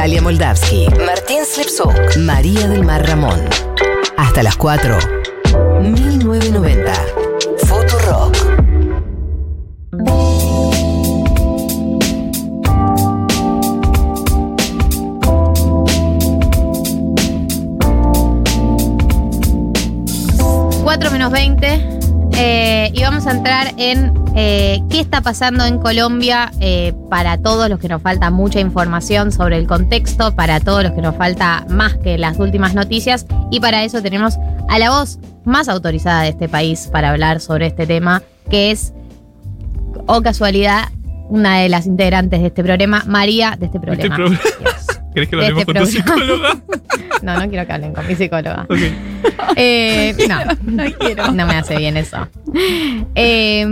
Galia Moldavsky, Martín Slipsuk, María del Mar Ramón. Hasta las 4. 1990. Futurock. Cuatro menos 20. eh, y vamos a entrar en eh, qué está pasando en Colombia eh, para todos los que nos falta mucha información sobre el contexto, para todos los que nos falta más que las últimas noticias. Y para eso tenemos a la voz más autorizada de este país para hablar sobre este tema, que es, o casualidad, una de las integrantes de este programa, María de este programa. programa. Yes. ¿Querés que lo hablemos este con tu psicóloga? No, no quiero que hablen con mi psicóloga. Ok. Eh, no, no quiero. No me hace bien eso. Eh,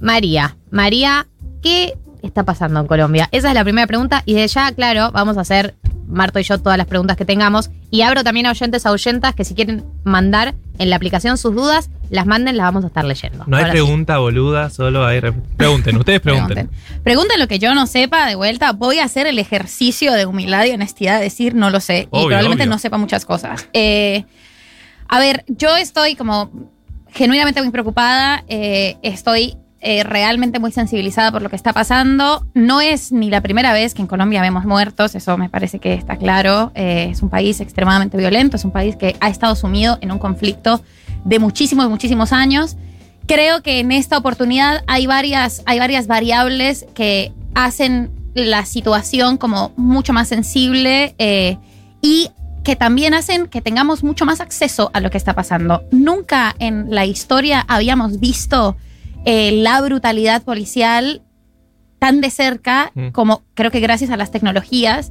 María, María, ¿qué está pasando en Colombia? Esa es la primera pregunta y de ya, claro, vamos a hacer Marto y yo todas las preguntas que tengamos y abro también a oyentes a oyentas que si quieren mandar en la aplicación sus dudas, las manden, las vamos a estar leyendo. No hay Ahora sí. pregunta boluda, solo hay. re- Pregunten, ustedes pregunten. Pregunten. Pregunten lo que yo no sepa, de vuelta, voy a hacer el ejercicio de humildad y honestidad, de decir no lo sé. Obvio, y probablemente obvio. no sepa muchas cosas. Eh, a ver, yo estoy como genuinamente muy preocupada, eh, estoy eh, realmente muy sensibilizada por lo que está pasando. No es ni la primera vez que en Colombia vemos muertos, eso me parece que está claro. Eh, es un país extremadamente violento, es un país que ha estado sumido en un conflicto de muchísimos, muchísimos años. Creo que en esta oportunidad hay varias, hay varias variables que hacen la situación como mucho más sensible eh, y que también hacen que tengamos mucho más acceso a lo que está pasando. Nunca en la historia habíamos visto eh, la brutalidad policial tan de cerca Mm. como creo que gracias a las tecnologías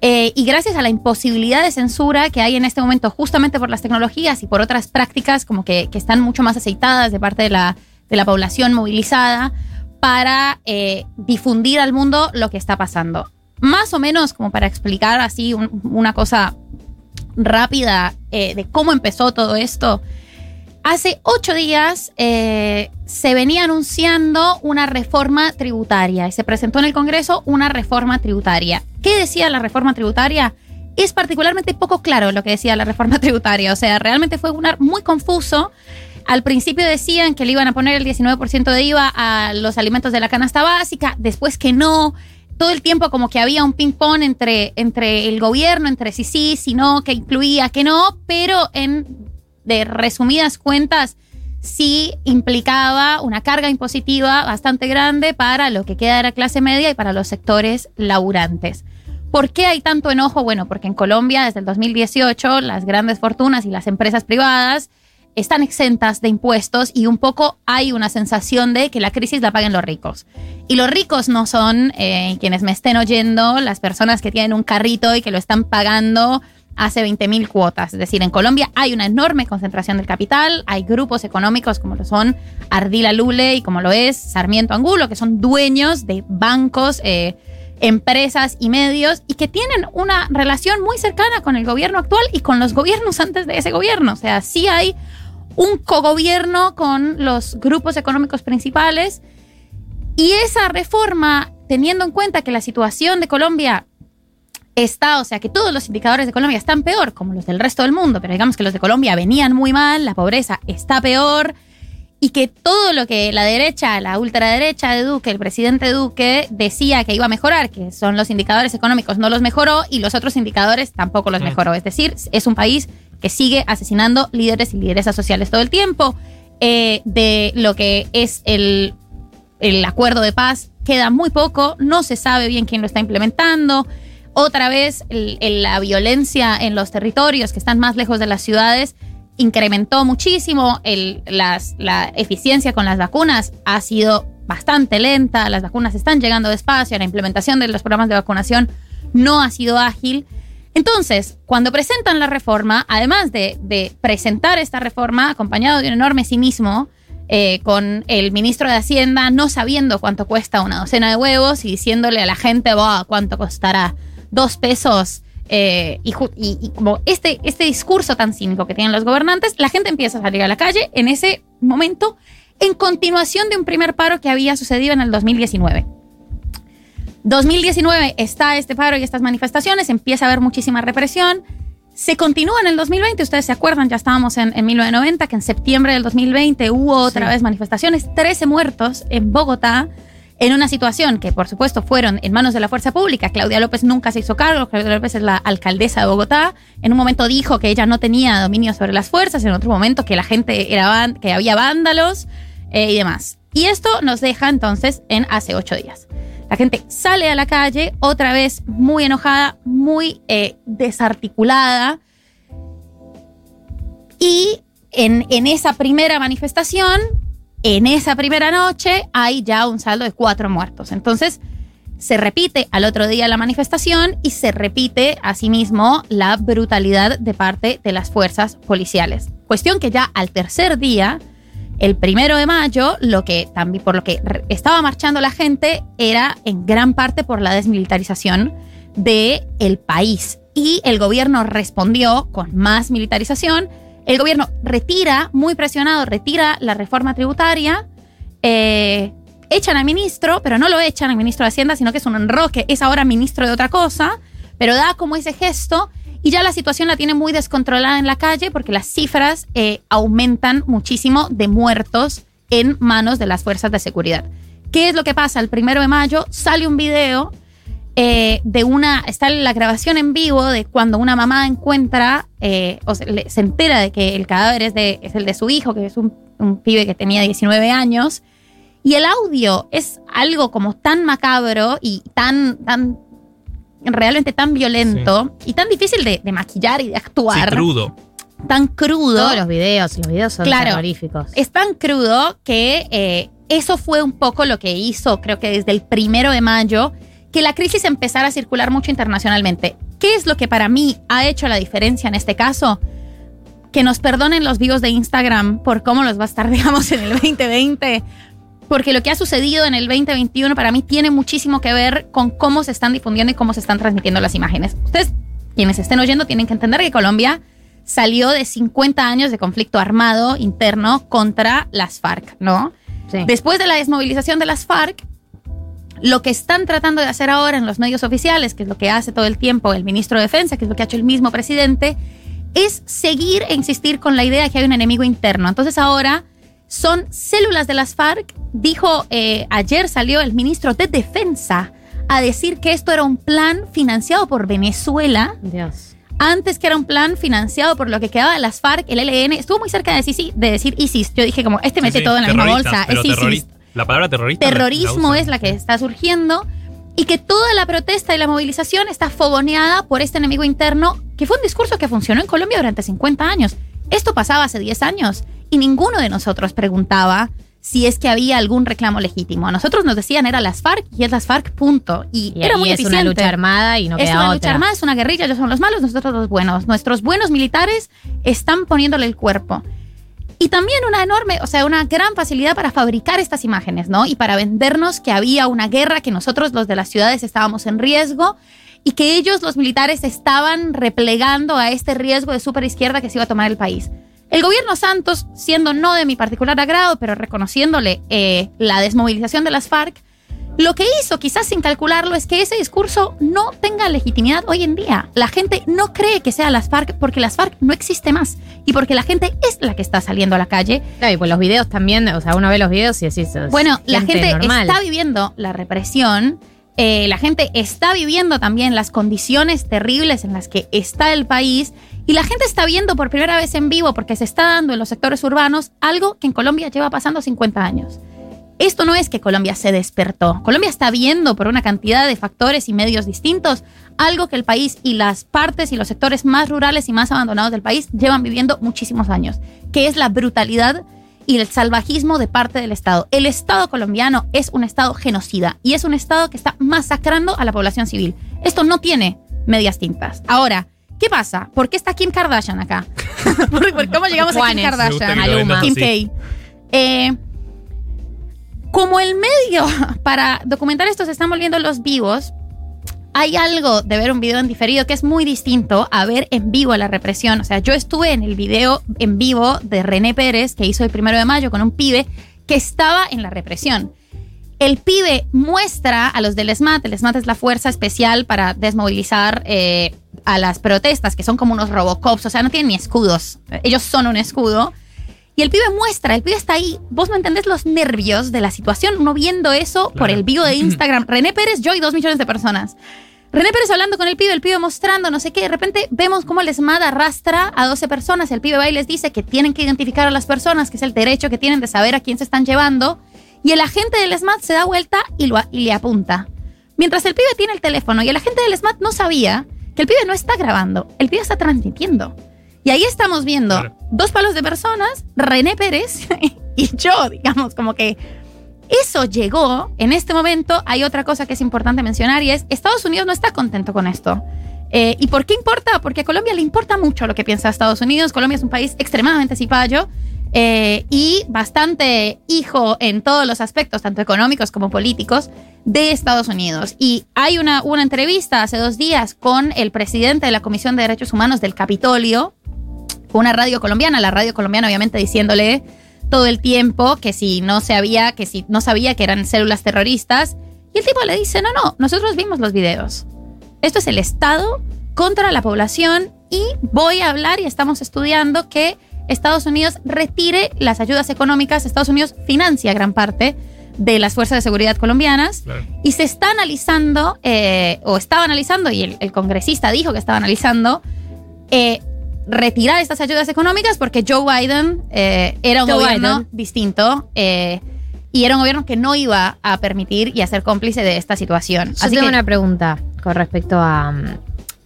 eh, y gracias a la imposibilidad de censura que hay en este momento justamente por las tecnologías y por otras prácticas como que, que están mucho más aceitadas de parte de la, de la población movilizada para eh, difundir al mundo lo que está pasando. Más o menos como para explicar así un- una cosa rápida eh, de cómo empezó todo esto. Hace ocho días eh, se venía anunciando una reforma tributaria y se presentó en el Congreso una reforma tributaria. ¿Qué decía la reforma tributaria? Es particularmente poco claro lo que decía la reforma tributaria, o sea, realmente fue una, muy confuso. Al principio decían que le iban a poner el 19% de IVA a los alimentos de la canasta básica, después que no. Todo el tiempo como que había un ping-pong entre, entre el gobierno, entre si sí, si no, que incluía, que no, pero en de resumidas cuentas, sí implicaba una carga impositiva bastante grande para lo que queda de la clase media y para los sectores laburantes. ¿Por qué hay tanto enojo? Bueno, porque en Colombia desde el 2018 las grandes fortunas y las empresas privadas están exentas de impuestos y un poco hay una sensación de que la crisis la paguen los ricos. Y los ricos no son eh, quienes me estén oyendo, las personas que tienen un carrito y que lo están pagando hace 20 mil cuotas. Es decir, en Colombia hay una enorme concentración del capital, hay grupos económicos como lo son Ardila Lule y como lo es Sarmiento Angulo, que son dueños de bancos, eh, empresas y medios y que tienen una relación muy cercana con el gobierno actual y con los gobiernos antes de ese gobierno. O sea, sí hay un cogobierno con los grupos económicos principales y esa reforma, teniendo en cuenta que la situación de Colombia está, o sea, que todos los indicadores de Colombia están peor, como los del resto del mundo, pero digamos que los de Colombia venían muy mal, la pobreza está peor, y que todo lo que la derecha, la ultraderecha de Duque, el presidente Duque, decía que iba a mejorar, que son los indicadores económicos, no los mejoró, y los otros indicadores tampoco los Mm. mejoró. Es decir, es un país que sigue asesinando líderes y lideresas sociales todo el tiempo. Eh, de lo que es el, el acuerdo de paz queda muy poco, no se sabe bien quién lo está implementando. Otra vez, la violencia en los territorios que están más lejos de las ciudades incrementó muchísimo. La eficiencia con las vacunas ha sido bastante lenta. Las vacunas están llegando despacio. La implementación de los programas de vacunación no ha sido ágil. Entonces, cuando presentan la reforma, además de, presentar esta reforma acompañado de un enorme cinismo, eh, con el ministro de Hacienda no sabiendo cuánto cuesta una docena de huevos y diciéndole a la gente, "Buah, ¿cuánto costará? Dos pesos. eh, y, y- y como este, este discurso tan cínico que tienen los gobernantes, la gente empieza a salir a la calle en ese momento, en continuación de un primer paro que había sucedido en el 2019. 2019 está este paro y estas manifestaciones, empieza a haber muchísima represión. Se continúa en el 2020, ustedes se acuerdan, ya estábamos en, en 1990, que en septiembre del 2020 hubo otra Sí. vez manifestaciones, 13 muertos en Bogotá, en una situación que por supuesto fueron en manos de la fuerza pública. Claudia López nunca se hizo cargo, Claudia López es la alcaldesa de Bogotá. En un momento dijo que ella no tenía dominio sobre las fuerzas, en otro momento que la gente era que había vándalos eh, y demás. Y esto nos deja entonces en hace ocho días. La gente sale a la calle, otra vez muy enojada, muy eh, desarticulada. Y en, en esa primera manifestación, en esa primera noche, hay ya un saldo de cuatro muertos. Entonces, se repite al otro día la manifestación y se repite asimismo la brutalidad de parte de las fuerzas policiales. Cuestión que ya al tercer día, el primero de mayo, lo que también por lo que estaba marchando la gente era en gran parte por la desmilitarización del el país. Y el gobierno respondió con más militarización. El gobierno retira, muy presionado, retira la reforma tributaria. eh, echan al ministro, pero no lo echan al ministro de Hacienda, sino que es un enroque, es ahora ministro de otra cosa, pero da como ese gesto y ya la situación la tiene muy descontrolada en la calle porque las cifras eh, aumentan muchísimo de muertos en manos de las fuerzas de seguridad. ¿Qué es lo que pasa? El primero de mayo sale un video eh, de una, está la grabación en vivo de cuando una mamá encuentra, eh, o se, le- se entera de que el cadáver es, de, es el de su hijo, que es un, un pibe que tenía 19 años, y el audio es algo como tan macabro y tan, tan realmente tan violento y tan difícil de, de maquillar y de Sí, actuar, crudo. tan crudo. Todos los videos, los videos son Claro. terroríficos. Es tan crudo que eh, eso fue un poco lo que hizo, creo que desde el primero de mayo, que la crisis empezara a circular mucho internacionalmente. ¿Qué es lo que para mí ha hecho la diferencia en este caso? Que nos perdonen los vivos de Instagram por cómo los va a estar, digamos, en el 2020. Porque lo que ha sucedido en el 2021 para mí tiene muchísimo que ver con cómo se están difundiendo y cómo se están transmitiendo las imágenes. Ustedes, quienes estén oyendo, tienen que entender que Colombia salió de 50 años de conflicto armado interno contra las FARC, ¿no? Sí. Después de la desmovilización de las FARC, lo que están tratando de hacer ahora en los medios oficiales, que es lo que hace todo el tiempo el ministro de Defensa, que es lo que ha hecho el mismo presidente, es seguir e insistir con la idea de que hay un enemigo interno. Entonces ahora son células de las FARC. Dijo, eh, ayer salió el ministro de Defensa a decir que esto era un plan financiado por Venezuela Dios. antes que era un plan financiado por lo que quedaba de las FARC, el ELN, estuvo muy cerca de decir, de decir ISIS. Yo dije como, este mete Sí, sí, todo en la misma bolsa, es ISIS. La palabra terrorista. la Terrorismo es la que está surgiendo y que toda la protesta y la movilización está fogoneada por este enemigo interno, que fue un discurso que funcionó en Colombia durante 50 años. Esto pasaba hace 10 años y ninguno de nosotros preguntaba si es que había algún reclamo legítimo. A nosotros nos decían era las FARC y es las FARC, punto. Y, Y era muy es eficiente. una lucha armada y no es queda una otra. lucha armada, es una guerrilla, ellos son los malos, nosotros los buenos. Nuestros buenos militares están poniéndole el cuerpo. Y también una enorme, o sea, una gran facilidad para fabricar estas imágenes, ¿no? Y para vendernos que había una guerra, que nosotros los de las ciudades estábamos en riesgo y que ellos, los militares, estaban replegando a este riesgo de superizquierda que se iba a tomar el país. El gobierno Santos, siendo no de mi particular agrado, pero reconociéndole eh, la desmovilización de las FARC, lo que hizo, quizás sin calcularlo, es que ese discurso no tenga legitimidad hoy en día. La gente no cree que sea las FARC porque las FARC no existe más y porque la gente es la que está saliendo a la calle. Claro, y pues los videos también, o sea, uno ve los videos y decís. Bueno, la gente normal. está viviendo la represión, eh, la gente está viviendo también las condiciones terribles en las que está el país y la gente está viendo por primera vez en vivo, porque se está dando en los sectores urbanos, algo que en Colombia lleva pasando 50 años. Esto no es que Colombia se despertó. Colombia está viendo por una cantidad de factores y medios distintos algo que el país y las partes y los sectores más rurales y más abandonados del país llevan viviendo muchísimos años, que es la brutalidad y el salvajismo de parte del Estado. El Estado colombiano es un Estado genocida y es un Estado que está masacrando a la población civil. Esto no tiene medias tintas. Ahora, ¿qué pasa? ¿Por qué está Kim Kardashian acá? ¿Por, por cómo llegamos a Kim Kardashian? Kim. K. Eh, como el medio para documentar esto se están volviendo los vivos, hay algo de ver un video en diferido que es muy distinto a ver en vivo la represión. O sea, yo estuve en el video en vivo de René Pérez que hizo el primero de mayo con un pibe que estaba en la represión. El pibe muestra a los del SMAT, el SMAT es la fuerza especial para desmovilizar eh, a las protestas, que son como unos robocops, o sea, no tienen ni escudos, ellos son un escudo. Y el pibe muestra, el pibe está ahí. Vos no entendés los nervios de la situación, uno viendo eso por el vivo de Instagram. René Pérez, yo y dos millones de personas. René Pérez hablando con el pibe, el pibe mostrando no sé qué. De repente vemos cómo el SMAT arrastra a 12 personas. El pibe va y les dice que tienen que identificar a las personas, que es el derecho que tienen de saber a quién se están llevando. Y el agente del SMAT se da vuelta y, lo, le apunta. Mientras el pibe tiene el teléfono y el agente del SMAT no sabía que el pibe no está grabando, el pibe está transmitiendo. Y ahí estamos viendo dos palos de personas, René Pérez y yo, digamos, como que eso llegó. En este momento hay otra cosa que es importante mencionar y es Estados Unidos no está contento con esto. Eh, ¿Y por qué importa? Porque a Colombia le importa mucho lo que piensa Estados Unidos. Colombia es un país extremadamente cipayo. Eh, y bastante hijo en todos los aspectos, tanto económicos como políticos, de Estados Unidos. Y hay una, una entrevista hace dos días con el presidente de la Comisión de Derechos Humanos del Capitolio, una radio colombiana, la radio colombiana obviamente diciéndole todo el tiempo que si no se había, que si no sabía que eran células terroristas. Y el tipo le dice, no, no, nosotros vimos los videos. Esto es el Estado contra la población y voy a hablar y estamos estudiando que Estados Unidos retire las ayudas económicas. Estados Unidos financia gran parte de las fuerzas de seguridad colombianas y se está analizando, eh, o estaba analizando, y el, congresista dijo que estaba analizando, eh, retirar estas ayudas económicas porque Joe Biden eh, era un gobierno distinto y era un gobierno que no iba a permitir y a ser cómplice de esta situación. Yo tengo una pregunta con respecto a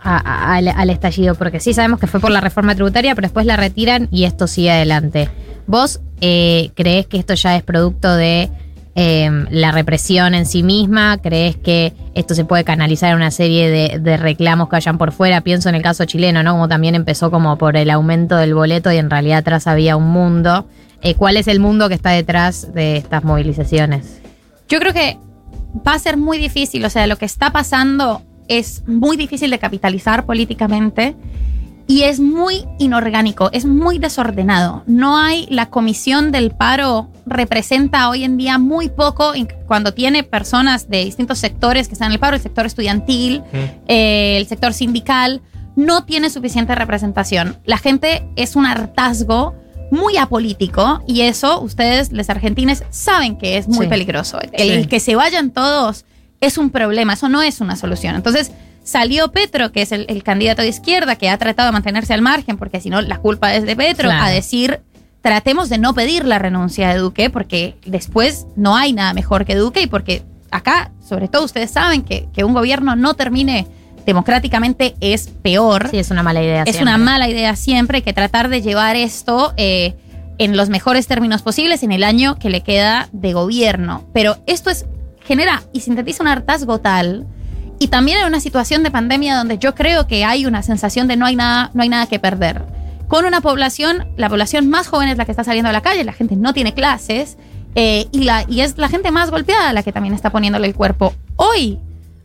al, estallido, porque sí sabemos que fue por la reforma tributaria, pero después la retiran y esto sigue adelante. ¿Vos eh, crees que esto ya es producto de em, la represión en sí misma? ¿Crees que esto se puede canalizar en una serie de, reclamos que hayan por fuera? Pienso en el caso chileno, ¿no? Como también empezó como por el aumento del boleto y en realidad atrás había un mundo. Eh, ¿Cuál es el mundo que está detrás de estas movilizaciones? Yo creo que va a ser muy difícil, o sea, lo que está pasando es muy difícil de capitalizar políticamente y es muy inorgánico, es muy desordenado. No hay, la comisión del paro representa hoy en día muy poco cuando tiene personas de distintos sectores que están en el paro, el sector estudiantil, eh, el sector sindical, no tiene suficiente representación. La gente es un hartazgo muy apolítico y eso ustedes, los argentines, saben que es muy peligroso. el que se vayan todos es un problema, eso no es una solución. Entonces salió Petro, que es el, candidato de izquierda, que ha tratado de mantenerse al margen, porque si no, la culpa es de Petro, a decir, tratemos de no pedir la renuncia de Duque, porque después no hay nada mejor que Duque y porque acá, sobre todo ustedes saben que, que un gobierno no termine democráticamente es peor. Sí, es una mala idea. Es una mala idea siempre, que tratar de llevar esto eh, en los mejores términos posibles en el año que le queda de gobierno. Pero esto es genera y sintetiza un hartazgo tal. Y también en una situación de pandemia donde yo creo que hay una sensación de no hay nada, no hay nada que perder. Con una población, la población más joven es la que está saliendo a la calle, la gente no tiene clases eh, y, la, y es la gente más golpeada la que también está poniéndole el cuerpo. Hoy,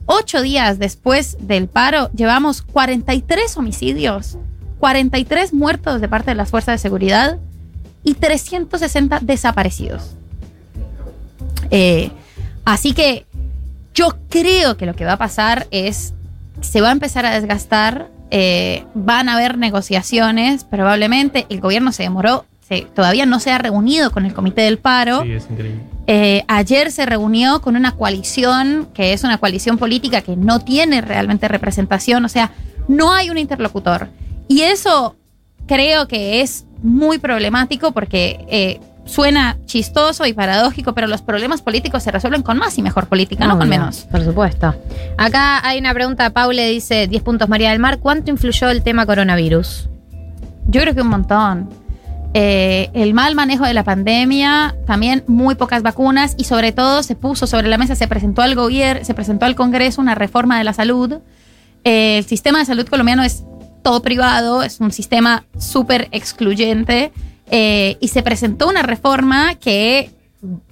ocho días después del paro, llevamos 43 homicidios, 43 muertos de parte de las fuerzas de seguridad y 360 desaparecidos. Eh, Así que yo creo que lo que va a pasar es, se va a empezar a desgastar, eh, van a haber negociaciones, probablemente el gobierno se demoró, todavía no se ha reunido con el comité del paro. Sí, es increíble. Eh, ayer se reunió con una coalición, que es una coalición política que no tiene realmente representación, o sea, no hay un interlocutor. Y eso creo que es muy problemático porque eh, suena chistoso y paradójico, pero los problemas políticos se resuelven con más y mejor política, no, con menos. Por supuesto. Acá hay una pregunta, Paule dice, 10 puntos María del Mar, ¿cuánto influyó el tema coronavirus? Yo creo que un montón. Eh, el mal manejo de la pandemia, también muy pocas vacunas y sobre todo se puso sobre la mesa, se presentó al gobierno, se presentó al Congreso una reforma de la salud. Eh, el sistema de salud colombiano es todo privado, es un sistema súper excluyente. Eh, y se presentó una reforma que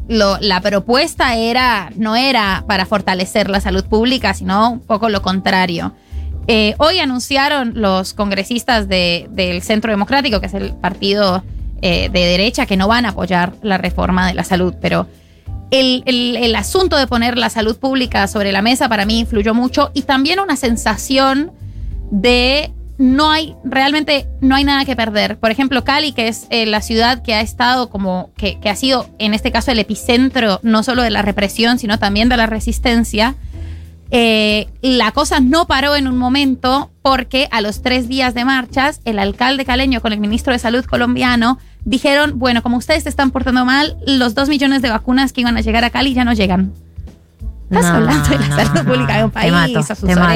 la propuesta era, no era para fortalecer la salud pública, sino un poco lo contrario. Eh, hoy anunciaron los congresistas del Centro Democrático, que es el partido eh, de derecha, que no van a apoyar la reforma de la salud, pero el, el- el asunto de poner la salud pública sobre la mesa para mí influyó mucho y también una sensación de no hay, realmente no hay nada que perder. Por ejemplo, Cali, que es eh, la ciudad que ha estado como, que, que ha sido en este caso el epicentro no solo de la represión, sino también de la resistencia, eh, la cosa no paró en un momento porque a los tres días de marchas, el alcalde caleño con el ministro de Salud colombiano dijeron, bueno, como ustedes se están portando mal, los dos millones de vacunas que iban a llegar a Cali ya no llegan. Estás No, hablando de la no, salud no. pública de un Te país, mato, a su te mato.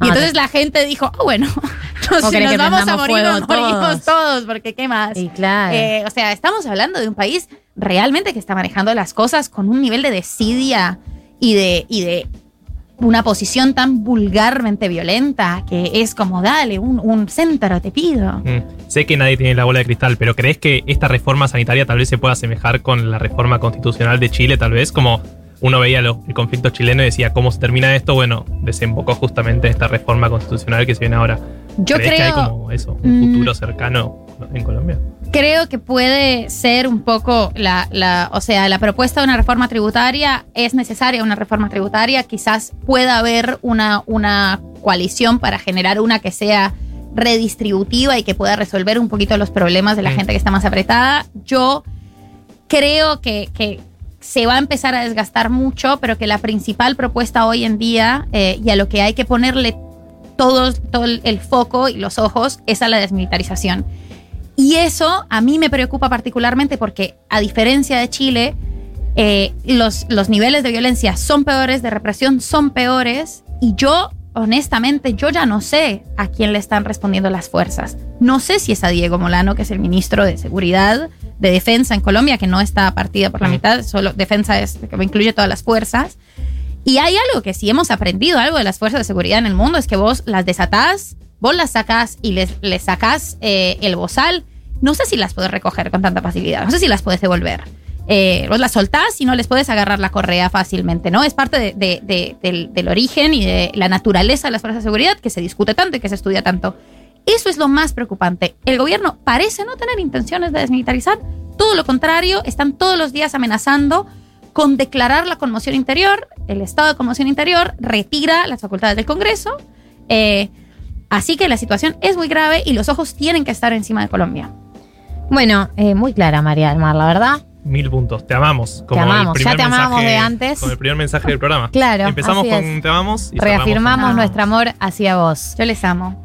Y entonces te- la gente dijo, ah, bueno, nos, ¿Vos querés nos que vamos a morir, nos morimos todos? todos, porque ¿qué más? Y claro. Eh, o sea, estamos hablando de un país realmente que está manejando las cosas con un nivel de desidia y de, y de una posición tan vulgarmente violenta que es como, dale, un, un centro, te pido. Mm. Sé que nadie tiene la bola de cristal, pero ¿crees que esta reforma sanitaria tal vez se pueda asemejar con la reforma constitucional de Chile, tal vez? Como uno veía el conflicto chileno y decía, ¿cómo se termina esto? Bueno, desembocó justamente esta reforma constitucional que se viene ahora. Yo ¿Crees que hay creo, como eso, un Mm. futuro cercano en Colombia? creo que puede ser un poco la, la, o sea, la propuesta de una reforma tributaria es necesaria una reforma tributaria, quizás pueda haber una, una coalición para generar una que sea redistributiva y que pueda resolver un poquito los problemas de la Mm. gente que está más apretada. Yo creo que, que se va a empezar a desgastar mucho, pero que la principal propuesta hoy en día eh, y a lo que hay que ponerle todo el el foco y los ojos es a la desmilitarización. Y eso a mí me preocupa particularmente porque, a diferencia de Chile, eh, los, los niveles de violencia son peores, de represión son peores, y yo, honestamente, yo ya no sé a quién le están respondiendo las fuerzas. No sé si es a Diego Molano, que es el ministro de Seguridad, de Defensa en Colombia, que no está partida por la mitad, solo Defensa es que incluye todas las fuerzas. Y hay algo que si hemos aprendido algo de las fuerzas de seguridad en el mundo es que vos las desatás, vos las sacás y les, les sacás eh, el bozal. No sé si las puedes recoger con tanta facilidad, no sé si las puedes devolver. Eh, vos las soltás y no les puedes agarrar la correa fácilmente, ¿no? Es parte de- de- de- del, del origen y de la naturaleza de las fuerzas de seguridad que se discute tanto y que se estudia tanto. Eso es lo más preocupante. El gobierno parece no tener intenciones de desmilitarizar, todo lo contrario, están todos los días amenazando con declarar la conmoción interior, el estado de conmoción interior retira las facultades del Congreso. eh, así que la situación es muy grave y los ojos tienen que estar encima de Colombia. Bueno, eh, muy clara María del Mar, la verdad. Mil puntos. Te amamos. Como amamos. El Ya te mensaje- de antes. Como el primer mensaje del programa. Claro, Empezamos así con es. Te amamos y con Reafirmamos Te nuestro amor hacia vos. Yo les amo.